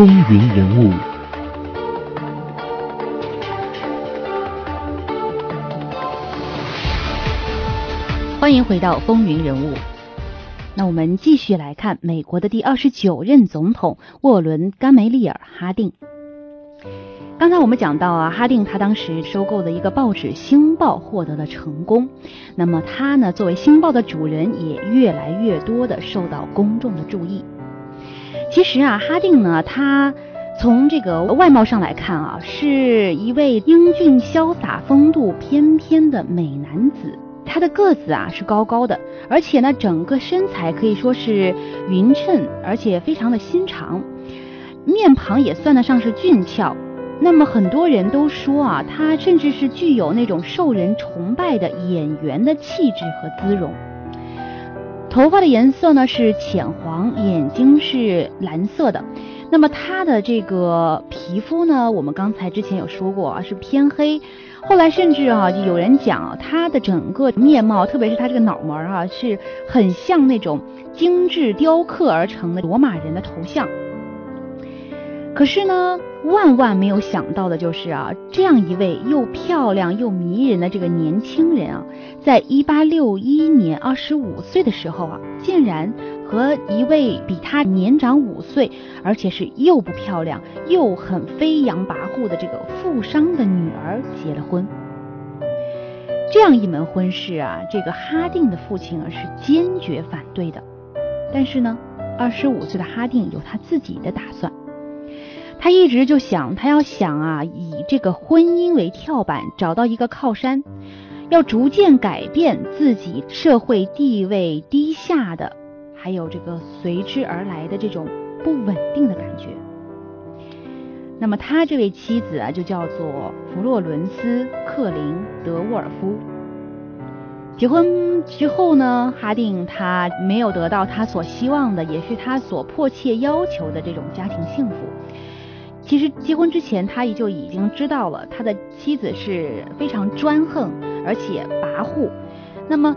风云人物，欢迎回到风云人物。那我们继续来看美国的第二十九任总统沃伦·甘梅利尔·哈定。刚才我们讲到啊，哈定他当时收购的一个报纸《星报》获得了成功，那么他呢，作为《星报》的主人，也越来越多的受到公众的注意。其实啊，哈定呢，他从这个外貌上来看啊，是一位英俊潇洒、风度翩翩的美男子。他的个子啊是高高的，而且呢，整个身材可以说是匀称，而且非常的心长，面庞也算得上是俊俏。那么很多人都说啊，他甚至是具有那种受人崇拜的演员的气质和姿容。头发的颜色呢是浅黄，眼睛是蓝色的。那么他的这个皮肤呢，我们刚才之前有说过啊，是偏黑。后来甚至啊，有人讲他的整个面貌，特别是他这个脑门儿啊，是很像那种精致雕刻而成的罗马人的头像。可是呢，万万没有想到的就是啊，这样一位又漂亮又迷人的这个年轻人啊，在一八六一年二十五岁的时候啊，竟然和一位比他年长五岁，而且是又不漂亮又很飞扬跋扈的这个富商的女儿结了婚。这样一门婚事啊，这个哈定的父亲啊是坚决反对的。但是呢，二十五岁的哈定有他自己的打算。他一直就想，他要想啊，以这个婚姻为跳板，找到一个靠山，要逐渐改变自己社会地位低下的，还有这个随之而来的这种不稳定的感觉。那么他这位妻子啊，就叫做弗洛伦斯·克林·德沃尔夫。结婚之后呢，哈定他没有得到他所希望的，也是他所迫切要求的这种家庭幸福。其实结婚之前，他也就已经知道了他的妻子是非常专横而且跋扈。那么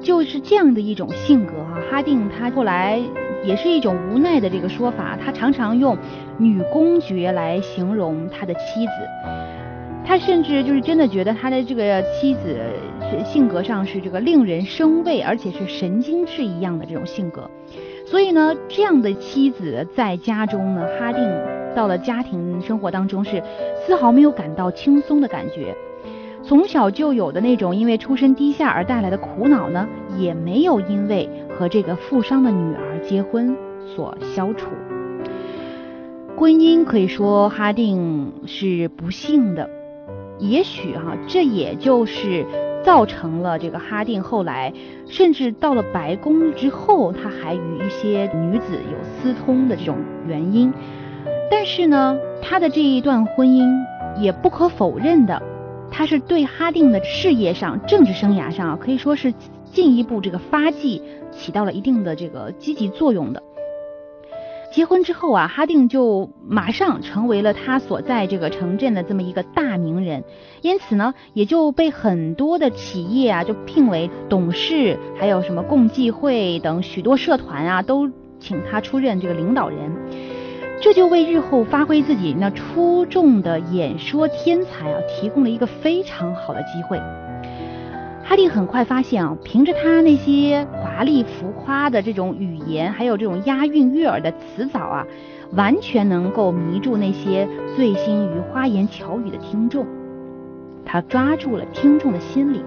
就是这样的一种性格哈，哈定他后来也是一种无奈的这个说法，他常常用女公爵来形容他的妻子。他甚至就是真的觉得他的这个妻子性格上是这个令人生畏，而且是神经质一样的这种性格。所以呢，这样的妻子在家中呢，哈定。到了家庭生活当中，是丝毫没有感到轻松的感觉。从小就有的那种因为出身低下而带来的苦恼呢，也没有因为和这个富商的女儿结婚所消除。婚姻可以说哈定是不幸的，也许哈这也就是造成了这个哈定后来甚至到了白宫之后，他还与一些女子有私通的这种原因。但是呢，他的这一段婚姻也不可否认的，他是对哈定的事业上、政治生涯上啊，可以说是进一步这个发迹，起到了一定的这个积极作用的。结婚之后啊，哈定就马上成为了他所在这个城镇的这么一个大名人，因此呢，也就被很多的企业啊就聘为董事，还有什么共济会等许多社团啊，都请他出任这个领导人。这就为日后发挥自己那出众的演说天才啊，提供了一个非常好的机会。哈定很快发现啊，凭着他那些华丽浮夸的这种语言，还有这种押韵悦耳的词藻啊，完全能够迷住那些醉心于花言巧语的听众。他抓住了听众的心理。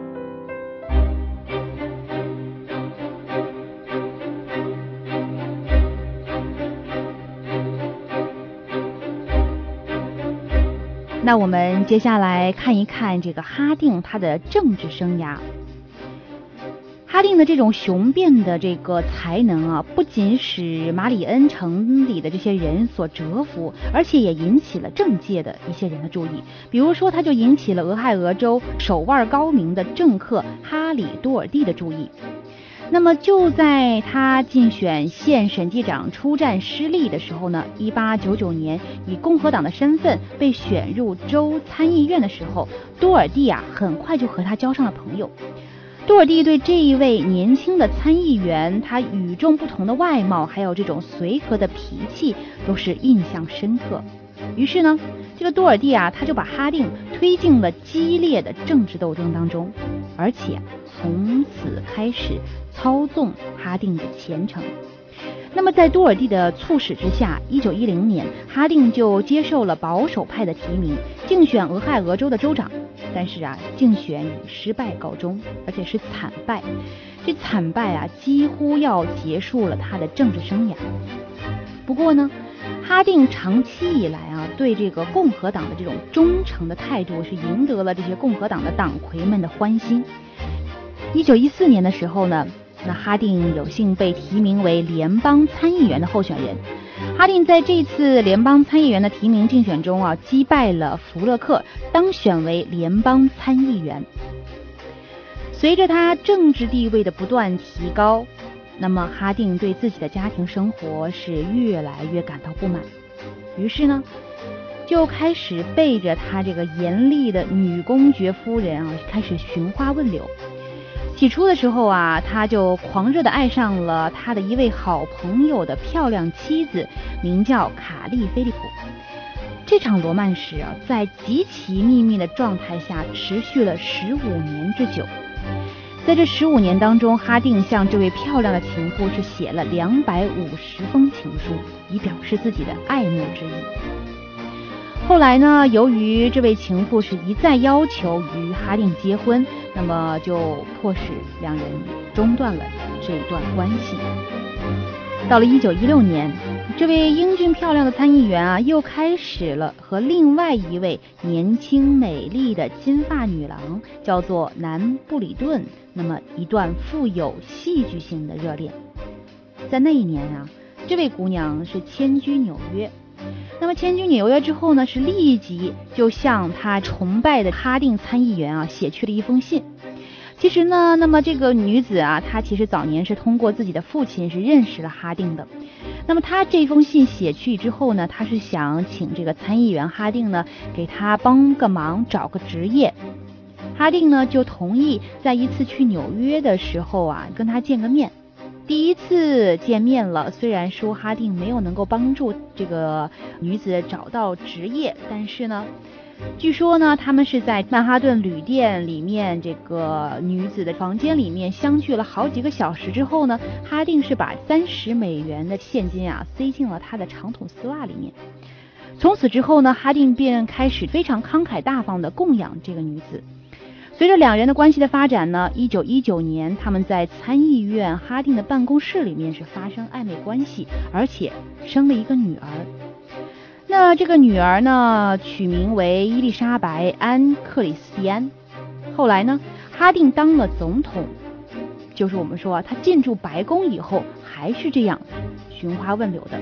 那我们接下来看一看这个哈定他的政治生涯。哈定的这种雄辩的这个才能啊，不仅使马里恩城里的这些人所折服，而且也引起了政界的一些人的注意。比如说，他就引起了俄亥俄州手腕高明的政客哈里多尔蒂的注意。那么就在他竞选县审计长出战失利的时候呢，一八九九年以共和党的身份被选入州参议院的时候，多尔蒂啊很快就和他交上了朋友。多尔蒂对这一位年轻的参议员，他与众不同的外貌，还有这种随和的脾气，都是印象深刻。于是呢，这个多尔蒂啊，他就把哈定推进了激烈的政治斗争当中，而且从此开始操纵哈定的前程。那么，在多尔蒂的促使之下，一九一零年，哈定就接受了保守派的提名，竞选俄亥俄州的州长。但是啊，竞选以失败告终，而且是惨败。这惨败啊，几乎要结束了他的政治生涯。不过呢，哈定长期以来啊，对这个共和党的这种忠诚的态度，是赢得了这些共和党的党魁们的欢心。一九一四年的时候呢。那哈定有幸被提名为联邦参议员的候选人。哈定在这次联邦参议员的提名竞选中啊，击败了福勒克，当选为联邦参议员。随着他政治地位的不断提高，那么哈定对自己的家庭生活是越来越感到不满，于是呢，就开始背着他这个严厉的女公爵夫人啊，开始寻花问柳。起初的时候啊，他就狂热的爱上了他的一位好朋友的漂亮妻子，名叫卡利菲利普。这场罗曼史啊，在极其秘密的状态下持续了十五年之久。在这十五年当中，哈定向这位漂亮的情妇是写了两百五十封情书，以表示自己的爱慕之意。后来呢，由于这位情妇是一再要求与哈定结婚，那么就迫使两人中断了这一段关系。到了一九一六年，这位英俊漂亮的参议员啊，又开始了和另外一位年轻美丽的金发女郎，叫做南布里顿，那么一段富有戏剧性的热恋。在那一年啊，这位姑娘是迁居纽约。那么迁居纽约之后呢，是立即就向他崇拜的哈定参议员啊写去了一封信。其实呢，那么这个女子啊，她其实早年是通过自己的父亲是认识了哈定的。那么她这封信写去之后呢，她是想请这个参议员哈定呢给她帮个忙，找个职业。哈定呢就同意在一次去纽约的时候啊跟他见个面。第一次见面了，虽然说哈定没有能够帮助这个女子找到职业，但是呢，据说呢，他们是在曼哈顿旅店里面这个女子的房间里面相聚了好几个小时之后呢，哈定是把三十美元的现金啊塞进了他的长筒丝袜里面。从此之后呢，哈定便开始非常慷慨大方的供养这个女子。随着两人的关系的发展呢，一九一九年，他们在参议院哈定的办公室里面是发生暧昧关系，而且生了一个女儿。那这个女儿呢，取名为伊丽莎白安克里斯蒂安。后来呢，哈定当了总统，就是我们说他进驻白宫以后，还是这样寻花问柳的。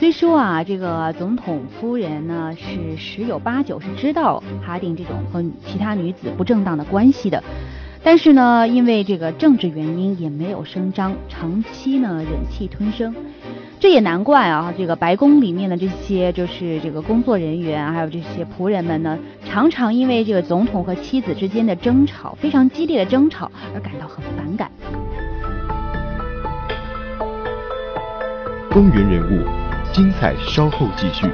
虽说啊，这个总统夫人呢是十有八九是知道哈定这种和其他女子不正当的关系的，但是呢，因为这个政治原因也没有声张，长期呢忍气吞声。这也难怪啊，这个白宫里面的这些就是这个工作人员，还有这些仆人们呢，常常因为这个总统和妻子之间的争吵，非常激烈的争吵而感到很反感。风云人物。精彩，稍后继续。